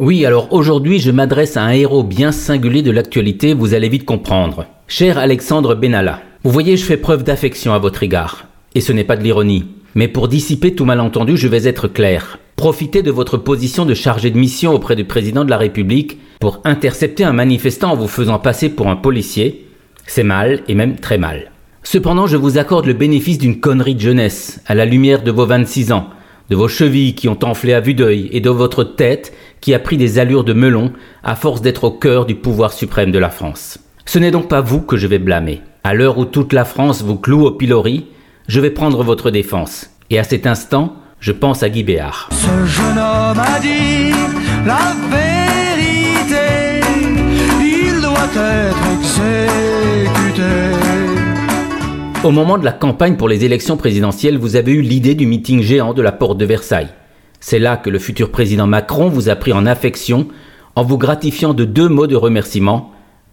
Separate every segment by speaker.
Speaker 1: Oui, alors aujourd'hui, je m'adresse à un héros bien singulier de l'actualité, vous allez vite comprendre. Cher Alexandre Benalla, vous voyez, je fais preuve d'affection à votre égard. Et ce n'est pas de l'ironie. Mais pour dissiper tout malentendu, je vais être clair. Profitez de votre position de chargé de mission auprès du président de la République pour intercepter un manifestant en vous faisant passer pour un policier. C'est mal, et même très mal. Cependant, je vous accorde le bénéfice d'une connerie de jeunesse, à la lumière de vos 26 ans, de vos chevilles qui ont enflé à vue d'œil, et de votre tête qui a pris des allures de melon à force d'être au cœur du pouvoir suprême de la France. Ce n'est donc pas vous que je vais blâmer. À l'heure où toute la France vous cloue au pilori, je vais prendre votre défense. Et à cet instant, je pense à Guy Béard.
Speaker 2: Ce jeune homme a dit la vérité, il doit être
Speaker 1: Au moment de la campagne pour les élections présidentielles, vous avez eu l'idée du meeting géant de la porte de Versailles. C'est là que le futur président Macron vous a pris en affection en vous gratifiant de deux mots de remerciement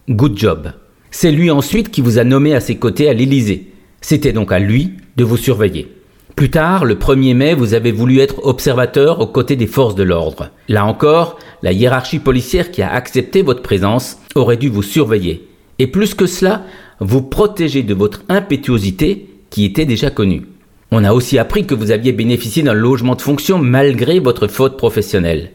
Speaker 1: Good job. C'est lui ensuite qui vous a nommé à ses côtés à l'Élysée. C'était donc à lui de vous surveiller. Plus tard, le 1er mai, vous avez voulu être observateur aux côtés des forces de l'ordre. Là encore, la hiérarchie policière qui a accepté votre présence aurait dû vous surveiller. Et plus que cela, vous protéger de votre impétuosité qui était déjà connue. On a aussi appris que vous aviez bénéficié d'un logement de fonction malgré votre faute professionnelle.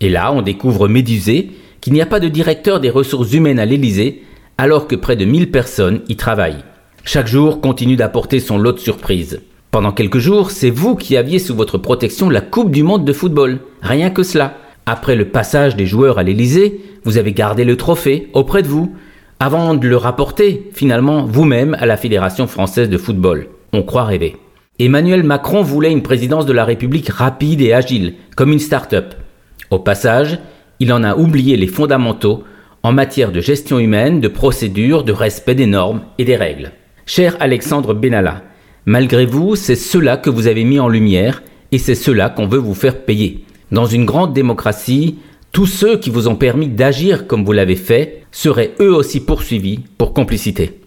Speaker 1: Et là, on découvre médusé qu'il n'y a pas de directeur des ressources humaines à l'Élysée, alors que près de 1000 personnes y travaillent. Chaque jour continue d'apporter son lot de surprises. Pendant quelques jours, c'est vous qui aviez sous votre protection la Coupe du Monde de football. Rien que cela. Après le passage des joueurs à l'Elysée, vous avez gardé le trophée auprès de vous, avant de le rapporter finalement vous-même à la Fédération française de football. On croit rêver. Emmanuel Macron voulait une présidence de la République rapide et agile, comme une start-up. Au passage, il en a oublié les fondamentaux en matière de gestion humaine, de procédure, de respect des normes et des règles. Cher Alexandre Benalla, Malgré vous, c'est cela que vous avez mis en lumière et c'est cela qu'on veut vous faire payer. Dans une grande démocratie, tous ceux qui vous ont permis d'agir comme vous l'avez fait seraient eux aussi poursuivis pour complicité.